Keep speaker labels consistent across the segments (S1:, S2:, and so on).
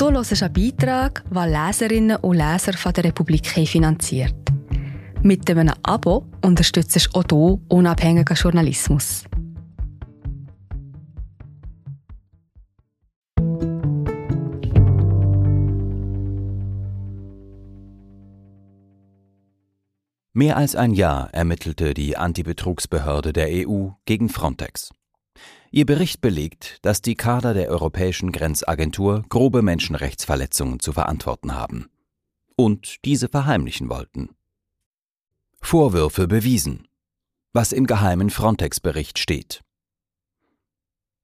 S1: Du hörst einen Beitrag, den Leserinnen und Leser von der Republik finanziert. Mit einem Abo unterstützt du auch du unabhängigen Journalismus.
S2: Mehr als ein Jahr ermittelte die Antibetrugsbehörde der EU gegen Frontex. Ihr Bericht belegt, dass die Kader der Europäischen Grenzagentur grobe Menschenrechtsverletzungen zu verantworten haben und diese verheimlichen wollten. Vorwürfe bewiesen. Was im geheimen Frontex-Bericht steht.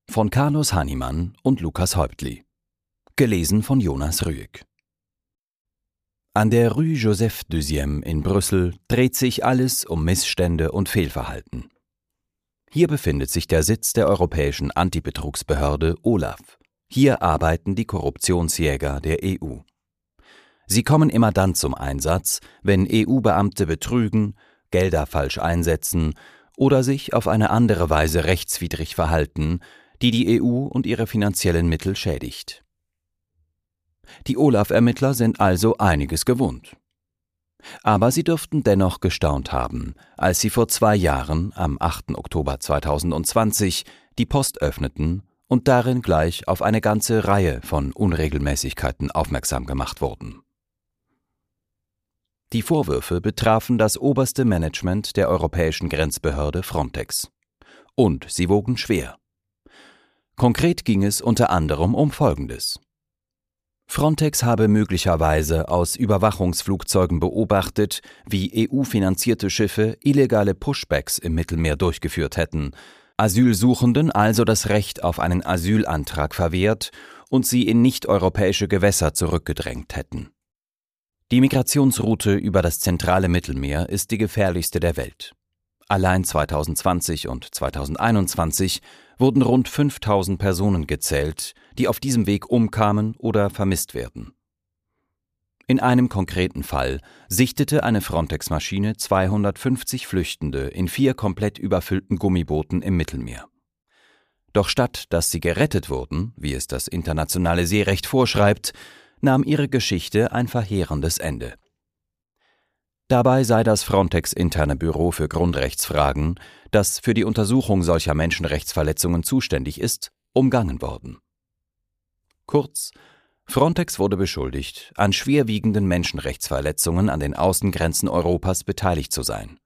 S2: Von Carlos Hannemann und Lukas Häuptli. Gelesen von Jonas Rüegg. An der Rue Joseph Deuxième in Brüssel dreht sich alles um Missstände und Fehlverhalten. Hier befindet sich der Sitz der Europäischen Antibetrugsbehörde OLAF. Hier arbeiten die Korruptionsjäger der EU. Sie kommen immer dann zum Einsatz, wenn EU-Beamte betrügen, Gelder falsch einsetzen oder sich auf eine andere Weise rechtswidrig verhalten, die die EU und ihre finanziellen Mittel schädigt. Die Olaf-Ermittler sind also einiges gewohnt. Aber sie dürften dennoch gestaunt haben, als sie vor zwei Jahren, am 8. Oktober 2020, die Post öffneten und darin gleich auf eine ganze Reihe von Unregelmäßigkeiten aufmerksam gemacht wurden. Die Vorwürfe betrafen das oberste Management der europäischen Grenzbehörde Frontex. Und sie wogen schwer. Konkret ging es unter anderem um Folgendes. Frontex habe möglicherweise aus Überwachungsflugzeugen beobachtet, wie EU-finanzierte Schiffe illegale Pushbacks im Mittelmeer durchgeführt hätten, Asylsuchenden also das Recht auf einen Asylantrag verwehrt und sie in nicht-europäische Gewässer zurückgedrängt hätten. Die Migrationsroute über das zentrale Mittelmeer ist die gefährlichste der Welt. Allein 2020 und 2021 wurden rund 5000 Personen gezählt, die auf diesem Weg umkamen oder vermisst werden. In einem konkreten Fall sichtete eine Frontex-Maschine 250 Flüchtende in vier komplett überfüllten Gummibooten im Mittelmeer. Doch statt dass sie gerettet wurden, wie es das internationale Seerecht vorschreibt, nahm ihre Geschichte ein verheerendes Ende. Dabei sei das Frontex interne Büro für Grundrechtsfragen, das für die Untersuchung solcher Menschenrechtsverletzungen zuständig ist, umgangen worden. Kurz, Frontex wurde beschuldigt, an schwerwiegenden Menschenrechtsverletzungen an den Außengrenzen Europas beteiligt zu sein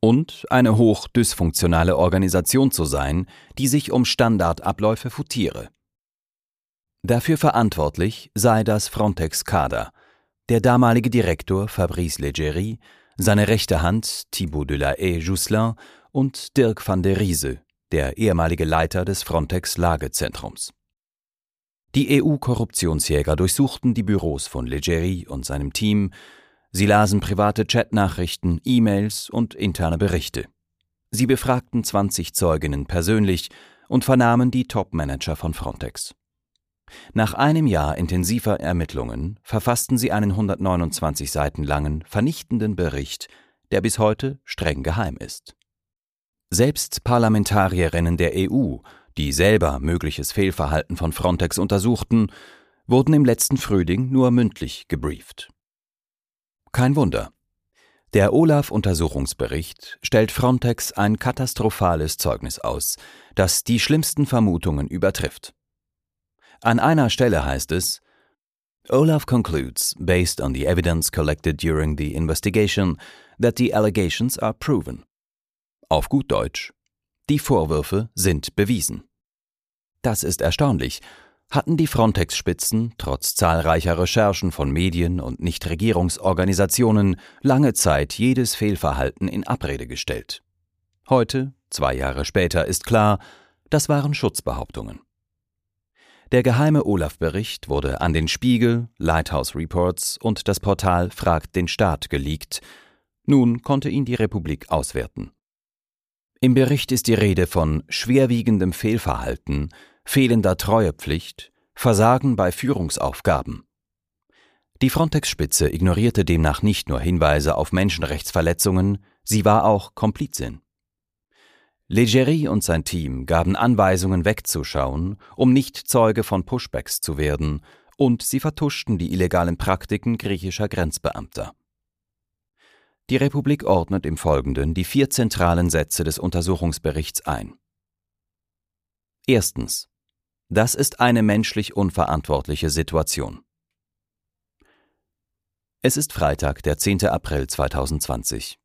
S2: und eine hoch dysfunktionale Organisation zu sein, die sich um Standardabläufe futiere. Dafür verantwortlich sei das Frontex-Kader, der damalige Direktor Fabrice Leggeri, seine rechte Hand Thibaut de la Haye-Jousselin und Dirk van der Riese, der ehemalige Leiter des Frontex-Lagezentrums. Die EU-Korruptionsjäger durchsuchten die Büros von Leggeri und seinem Team, sie lasen private Chatnachrichten, E-Mails und interne Berichte. Sie befragten 20 Zeuginnen persönlich und vernahmen die Top-Manager von Frontex. Nach einem Jahr intensiver Ermittlungen verfassten sie einen 129 Seiten langen, vernichtenden Bericht, der bis heute streng geheim ist. Selbst Parlamentarierinnen der EU, die selber mögliches Fehlverhalten von Frontex untersuchten, wurden im letzten Frühling nur mündlich gebrieft. Kein Wunder. Der Olaf-Untersuchungsbericht stellt Frontex ein katastrophales Zeugnis aus, das die schlimmsten Vermutungen übertrifft. An einer Stelle heißt es, Olaf concludes, based on the evidence collected during the investigation, that the allegations are proven. Auf gut Deutsch, die Vorwürfe sind bewiesen. Das ist erstaunlich. Hatten die Frontex-Spitzen trotz zahlreicher Recherchen von Medien und Nichtregierungsorganisationen lange Zeit jedes Fehlverhalten in Abrede gestellt. Heute, zwei Jahre später, ist klar, das waren Schutzbehauptungen. Der geheime Olaf-Bericht wurde an den Spiegel, Lighthouse Reports und das Portal Fragt den Staat geleakt. Nun konnte ihn die Republik auswerten. Im Bericht ist die Rede von schwerwiegendem Fehlverhalten, fehlender Treuepflicht, Versagen bei Führungsaufgaben. Die Frontex-Spitze ignorierte demnach nicht nur Hinweise auf Menschenrechtsverletzungen, sie war auch Komplizin. Leggeri und sein Team gaben Anweisungen wegzuschauen, um nicht Zeuge von Pushbacks zu werden und sie vertuschten die illegalen Praktiken griechischer Grenzbeamter. Die Republik ordnet im Folgenden die vier zentralen Sätze des Untersuchungsberichts ein. Erstens. Das ist eine menschlich unverantwortliche Situation. Es ist Freitag, der 10. April 2020.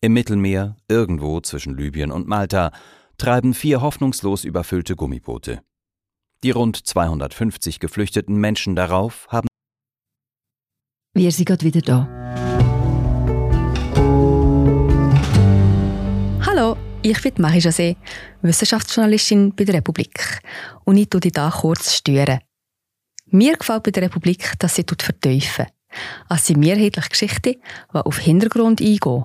S2: Im Mittelmeer, irgendwo zwischen Libyen und Malta, treiben vier hoffnungslos überfüllte Gummiboote. Die rund 250 geflüchteten Menschen darauf haben.
S1: Wir sind gerade wieder da. Hallo, ich bin Marie José, Wissenschaftsjournalistin bei der Republik. Und ich tue dich hier kurz stören. Mir gefällt bei der Republik, dass sie vertiefen. Es sind mehrheitlich Geschichten, die auf Hintergrund eingehen.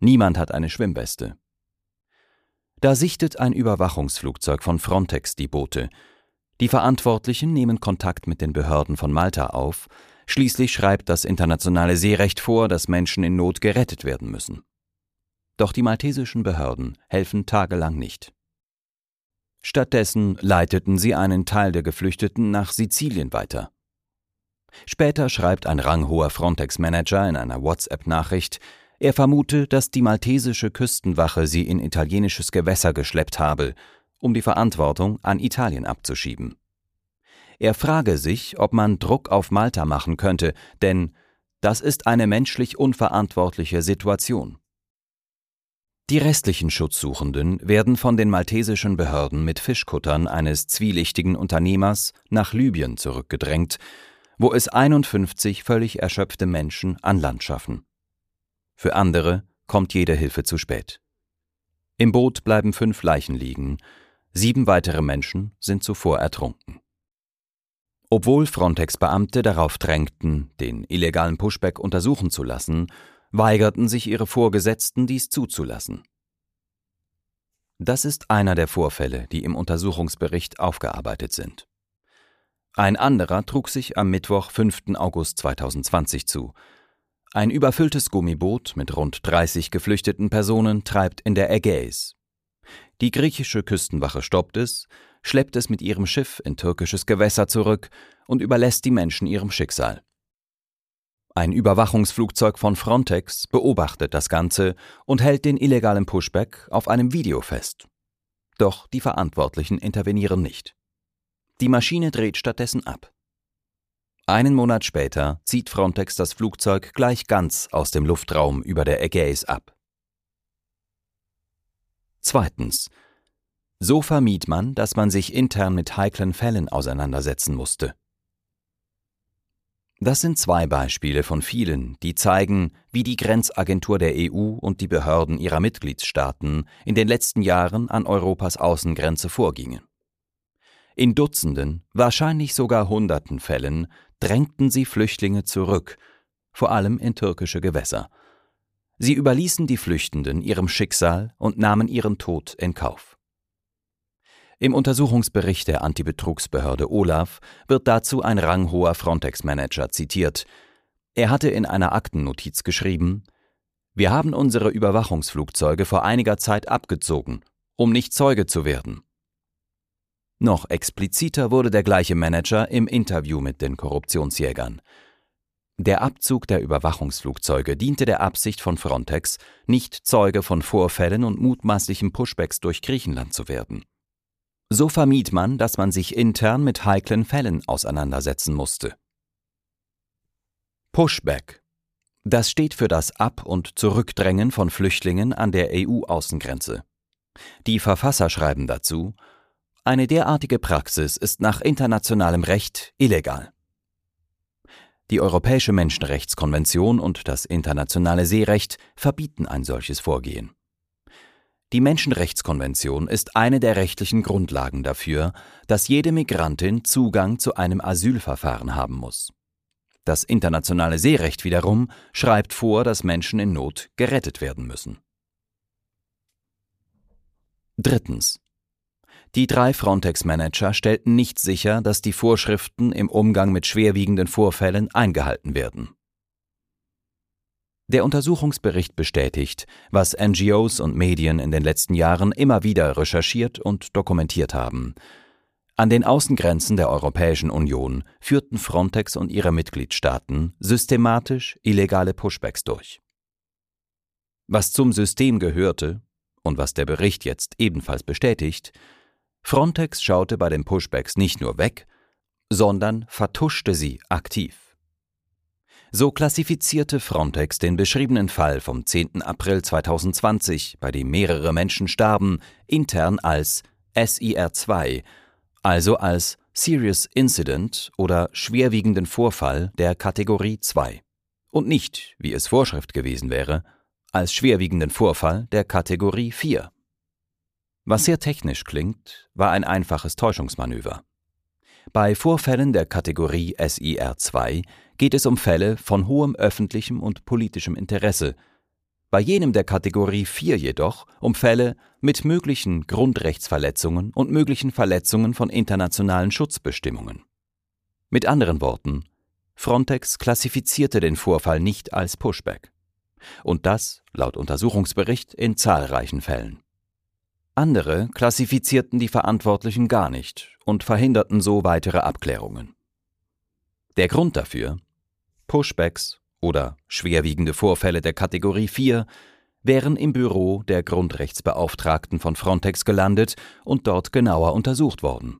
S2: Niemand hat eine Schwimmweste. Da sichtet ein Überwachungsflugzeug von Frontex die Boote. Die Verantwortlichen nehmen Kontakt mit den Behörden von Malta auf. Schließlich schreibt das internationale Seerecht vor, dass Menschen in Not gerettet werden müssen. Doch die maltesischen Behörden helfen tagelang nicht. Stattdessen leiteten sie einen Teil der Geflüchteten nach Sizilien weiter. Später schreibt ein ranghoher Frontex-Manager in einer WhatsApp-Nachricht, er vermute, dass die maltesische Küstenwache sie in italienisches Gewässer geschleppt habe, um die Verantwortung an Italien abzuschieben. Er frage sich, ob man Druck auf Malta machen könnte, denn das ist eine menschlich unverantwortliche Situation. Die restlichen Schutzsuchenden werden von den maltesischen Behörden mit Fischkuttern eines zwielichtigen Unternehmers nach Libyen zurückgedrängt, wo es 51 völlig erschöpfte Menschen an Land schaffen. Für andere kommt jede Hilfe zu spät. Im Boot bleiben fünf Leichen liegen, sieben weitere Menschen sind zuvor ertrunken. Obwohl Frontex-Beamte darauf drängten, den illegalen Pushback untersuchen zu lassen, weigerten sich ihre Vorgesetzten, dies zuzulassen. Das ist einer der Vorfälle, die im Untersuchungsbericht aufgearbeitet sind. Ein anderer trug sich am Mittwoch, 5. August 2020 zu. Ein überfülltes Gummiboot mit rund 30 geflüchteten Personen treibt in der Ägäis. Die griechische Küstenwache stoppt es, schleppt es mit ihrem Schiff in türkisches Gewässer zurück und überlässt die Menschen ihrem Schicksal. Ein Überwachungsflugzeug von Frontex beobachtet das Ganze und hält den illegalen Pushback auf einem Video fest. Doch die Verantwortlichen intervenieren nicht. Die Maschine dreht stattdessen ab. Einen Monat später zieht Frontex das Flugzeug gleich ganz aus dem Luftraum über der Ägäis ab. Zweitens. So vermied man, dass man sich intern mit heiklen Fällen auseinandersetzen musste. Das sind zwei Beispiele von vielen, die zeigen, wie die Grenzagentur der EU und die Behörden ihrer Mitgliedstaaten in den letzten Jahren an Europas Außengrenze vorgingen. In Dutzenden, wahrscheinlich sogar Hunderten Fällen drängten sie Flüchtlinge zurück, vor allem in türkische Gewässer. Sie überließen die Flüchtenden ihrem Schicksal und nahmen ihren Tod in Kauf. Im Untersuchungsbericht der Antibetrugsbehörde Olaf wird dazu ein ranghoher Frontex-Manager zitiert. Er hatte in einer Aktennotiz geschrieben, wir haben unsere Überwachungsflugzeuge vor einiger Zeit abgezogen, um nicht Zeuge zu werden. Noch expliziter wurde der gleiche Manager im Interview mit den Korruptionsjägern. Der Abzug der Überwachungsflugzeuge diente der Absicht von Frontex, nicht Zeuge von Vorfällen und mutmaßlichen Pushbacks durch Griechenland zu werden. So vermied man, dass man sich intern mit heiklen Fällen auseinandersetzen musste. Pushback. Das steht für das Ab- und Zurückdrängen von Flüchtlingen an der EU-Außengrenze. Die Verfasser schreiben dazu, eine derartige Praxis ist nach internationalem Recht illegal. Die Europäische Menschenrechtskonvention und das internationale Seerecht verbieten ein solches Vorgehen. Die Menschenrechtskonvention ist eine der rechtlichen Grundlagen dafür, dass jede Migrantin Zugang zu einem Asylverfahren haben muss. Das internationale Seerecht wiederum schreibt vor, dass Menschen in Not gerettet werden müssen. Drittens. Die drei Frontex-Manager stellten nicht sicher, dass die Vorschriften im Umgang mit schwerwiegenden Vorfällen eingehalten werden. Der Untersuchungsbericht bestätigt, was NGOs und Medien in den letzten Jahren immer wieder recherchiert und dokumentiert haben. An den Außengrenzen der Europäischen Union führten Frontex und ihre Mitgliedstaaten systematisch illegale Pushbacks durch. Was zum System gehörte und was der Bericht jetzt ebenfalls bestätigt, Frontex schaute bei den Pushbacks nicht nur weg, sondern vertuschte sie aktiv. So klassifizierte Frontex den beschriebenen Fall vom 10. April 2020, bei dem mehrere Menschen starben, intern als SIR2, also als Serious Incident oder schwerwiegenden Vorfall der Kategorie 2 und nicht, wie es Vorschrift gewesen wäre, als schwerwiegenden Vorfall der Kategorie 4. Was sehr technisch klingt, war ein einfaches Täuschungsmanöver. Bei Vorfällen der Kategorie SIR2 geht es um Fälle von hohem öffentlichem und politischem Interesse, bei jenem der Kategorie 4 jedoch um Fälle mit möglichen Grundrechtsverletzungen und möglichen Verletzungen von internationalen Schutzbestimmungen. Mit anderen Worten, Frontex klassifizierte den Vorfall nicht als Pushback. Und das, laut Untersuchungsbericht, in zahlreichen Fällen. Andere klassifizierten die Verantwortlichen gar nicht und verhinderten so weitere Abklärungen. Der Grund dafür Pushbacks oder schwerwiegende Vorfälle der Kategorie 4 wären im Büro der Grundrechtsbeauftragten von Frontex gelandet und dort genauer untersucht worden.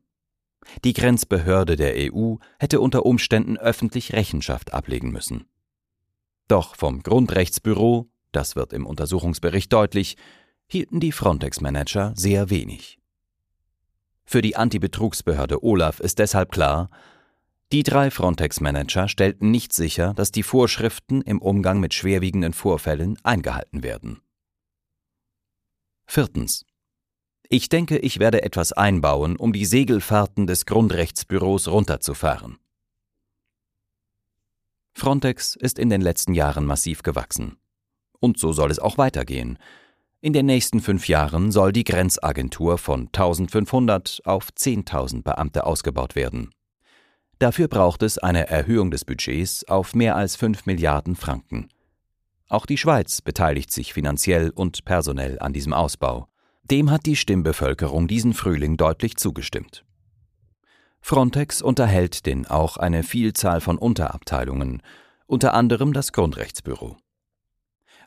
S2: Die Grenzbehörde der EU hätte unter Umständen öffentlich Rechenschaft ablegen müssen. Doch vom Grundrechtsbüro, das wird im Untersuchungsbericht deutlich, hielten die Frontex-Manager sehr wenig. Für die Antibetrugsbehörde Olaf ist deshalb klar, die drei Frontex-Manager stellten nicht sicher, dass die Vorschriften im Umgang mit schwerwiegenden Vorfällen eingehalten werden. Viertens. Ich denke, ich werde etwas einbauen, um die Segelfahrten des Grundrechtsbüros runterzufahren. Frontex ist in den letzten Jahren massiv gewachsen. Und so soll es auch weitergehen, in den nächsten fünf Jahren soll die Grenzagentur von 1500 auf 10.000 Beamte ausgebaut werden. Dafür braucht es eine Erhöhung des Budgets auf mehr als 5 Milliarden Franken. Auch die Schweiz beteiligt sich finanziell und personell an diesem Ausbau. Dem hat die Stimmbevölkerung diesen Frühling deutlich zugestimmt. Frontex unterhält denn auch eine Vielzahl von Unterabteilungen, unter anderem das Grundrechtsbüro.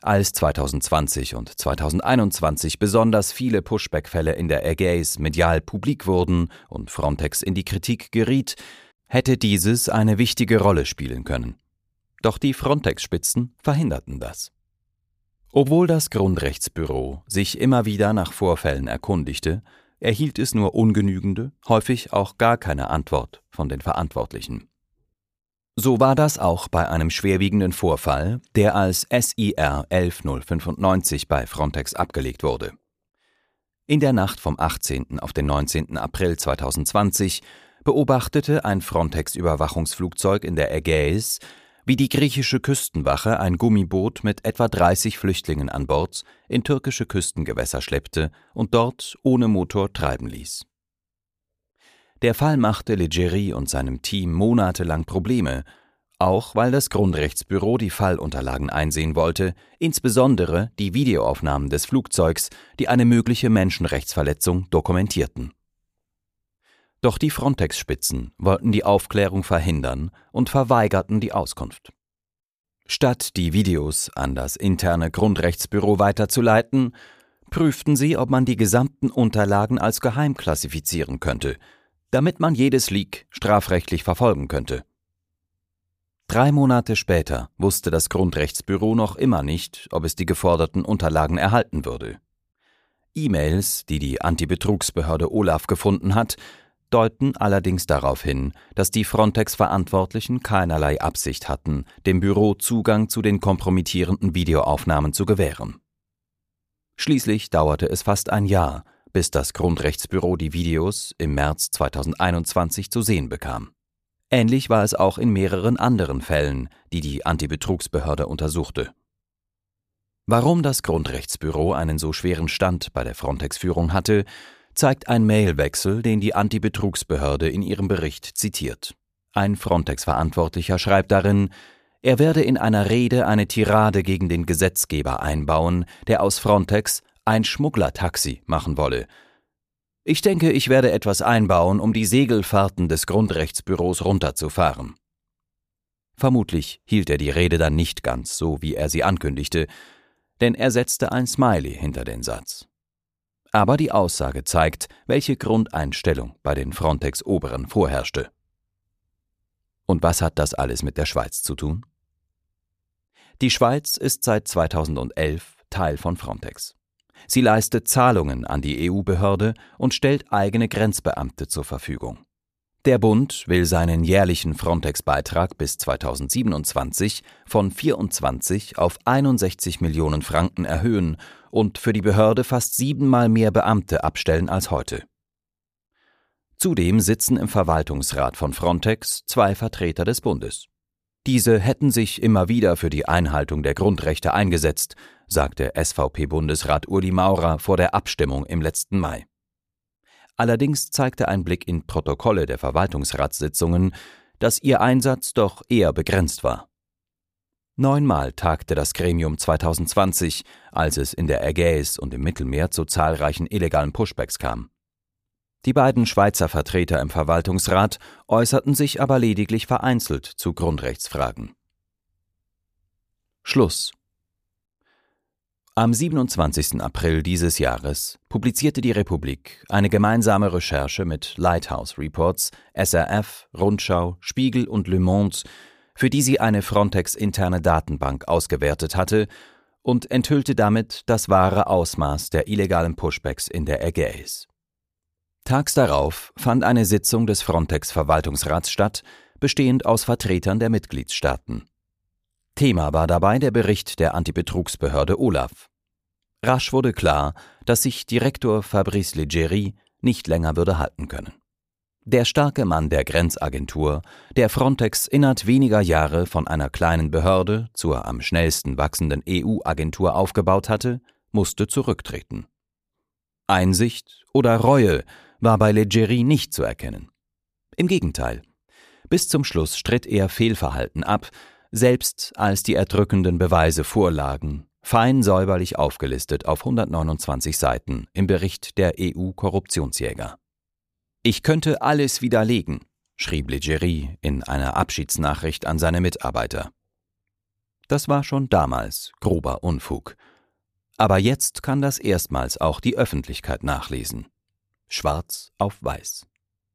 S2: Als 2020 und 2021 besonders viele Pushback-Fälle in der Ägäis medial publik wurden und Frontex in die Kritik geriet, hätte dieses eine wichtige Rolle spielen können. Doch die Frontex-Spitzen verhinderten das. Obwohl das Grundrechtsbüro sich immer wieder nach Vorfällen erkundigte, erhielt es nur ungenügende, häufig auch gar keine Antwort von den Verantwortlichen. So war das auch bei einem schwerwiegenden Vorfall, der als SIR 11095 bei Frontex abgelegt wurde. In der Nacht vom 18. auf den 19. April 2020 beobachtete ein Frontex-Überwachungsflugzeug in der Ägäis, wie die griechische Küstenwache ein Gummiboot mit etwa 30 Flüchtlingen an Bord in türkische Küstengewässer schleppte und dort ohne Motor treiben ließ. Der Fall machte Leggeri und seinem Team monatelang Probleme, auch weil das Grundrechtsbüro die Fallunterlagen einsehen wollte, insbesondere die Videoaufnahmen des Flugzeugs, die eine mögliche Menschenrechtsverletzung dokumentierten. Doch die Frontex-Spitzen wollten die Aufklärung verhindern und verweigerten die Auskunft. Statt die Videos an das interne Grundrechtsbüro weiterzuleiten, prüften sie, ob man die gesamten Unterlagen als geheim klassifizieren könnte – damit man jedes Leak strafrechtlich verfolgen könnte. Drei Monate später wusste das Grundrechtsbüro noch immer nicht, ob es die geforderten Unterlagen erhalten würde. E-Mails, die die Antibetrugsbehörde Olaf gefunden hat, deuten allerdings darauf hin, dass die Frontex-Verantwortlichen keinerlei Absicht hatten, dem Büro Zugang zu den kompromittierenden Videoaufnahmen zu gewähren. Schließlich dauerte es fast ein Jahr, bis das Grundrechtsbüro die Videos im März 2021 zu sehen bekam. Ähnlich war es auch in mehreren anderen Fällen, die die Antibetrugsbehörde untersuchte. Warum das Grundrechtsbüro einen so schweren Stand bei der Frontex-Führung hatte, zeigt ein Mailwechsel, den die Antibetrugsbehörde in ihrem Bericht zitiert. Ein Frontex-Verantwortlicher schreibt darin, er werde in einer Rede eine Tirade gegen den Gesetzgeber einbauen, der aus Frontex ein Schmugglertaxi machen wolle. Ich denke, ich werde etwas einbauen, um die Segelfahrten des Grundrechtsbüros runterzufahren. Vermutlich hielt er die Rede dann nicht ganz so, wie er sie ankündigte, denn er setzte ein Smiley hinter den Satz. Aber die Aussage zeigt, welche Grundeinstellung bei den Frontex-Oberen vorherrschte. Und was hat das alles mit der Schweiz zu tun? Die Schweiz ist seit 2011 Teil von Frontex. Sie leistet Zahlungen an die EU-Behörde und stellt eigene Grenzbeamte zur Verfügung. Der Bund will seinen jährlichen Frontex-Beitrag bis 2027 von 24 auf 61 Millionen Franken erhöhen und für die Behörde fast siebenmal mehr Beamte abstellen als heute. Zudem sitzen im Verwaltungsrat von Frontex zwei Vertreter des Bundes. Diese hätten sich immer wieder für die Einhaltung der Grundrechte eingesetzt, sagte SVP-Bundesrat Uli Maurer vor der Abstimmung im letzten Mai. Allerdings zeigte ein Blick in Protokolle der Verwaltungsratssitzungen, dass ihr Einsatz doch eher begrenzt war. Neunmal tagte das Gremium 2020, als es in der Ägäis und im Mittelmeer zu zahlreichen illegalen Pushbacks kam. Die beiden Schweizer Vertreter im Verwaltungsrat äußerten sich aber lediglich vereinzelt zu Grundrechtsfragen. Schluss am 27. April dieses Jahres publizierte die Republik eine gemeinsame Recherche mit Lighthouse Reports, SRF, Rundschau, Spiegel und Le Monde, für die sie eine Frontex-interne Datenbank ausgewertet hatte und enthüllte damit das wahre Ausmaß der illegalen Pushbacks in der Ägäis. Tags darauf fand eine Sitzung des Frontex-Verwaltungsrats statt, bestehend aus Vertretern der Mitgliedstaaten. Thema war dabei der Bericht der Antibetrugsbehörde Olaf. Rasch wurde klar, dass sich Direktor Fabrice Leggeri nicht länger würde halten können. Der starke Mann der Grenzagentur, der Frontex innerhalb weniger Jahre von einer kleinen Behörde zur am schnellsten wachsenden EU-Agentur aufgebaut hatte, musste zurücktreten. Einsicht oder Reue war bei Leggeri nicht zu erkennen. Im Gegenteil. Bis zum Schluss stritt er Fehlverhalten ab, selbst als die erdrückenden Beweise vorlagen, fein säuberlich aufgelistet auf 129 Seiten im Bericht der EU-Korruptionsjäger. Ich könnte alles widerlegen, schrieb Leggeri in einer Abschiedsnachricht an seine Mitarbeiter. Das war schon damals grober Unfug. Aber jetzt kann das erstmals auch die Öffentlichkeit nachlesen. Schwarz auf weiß.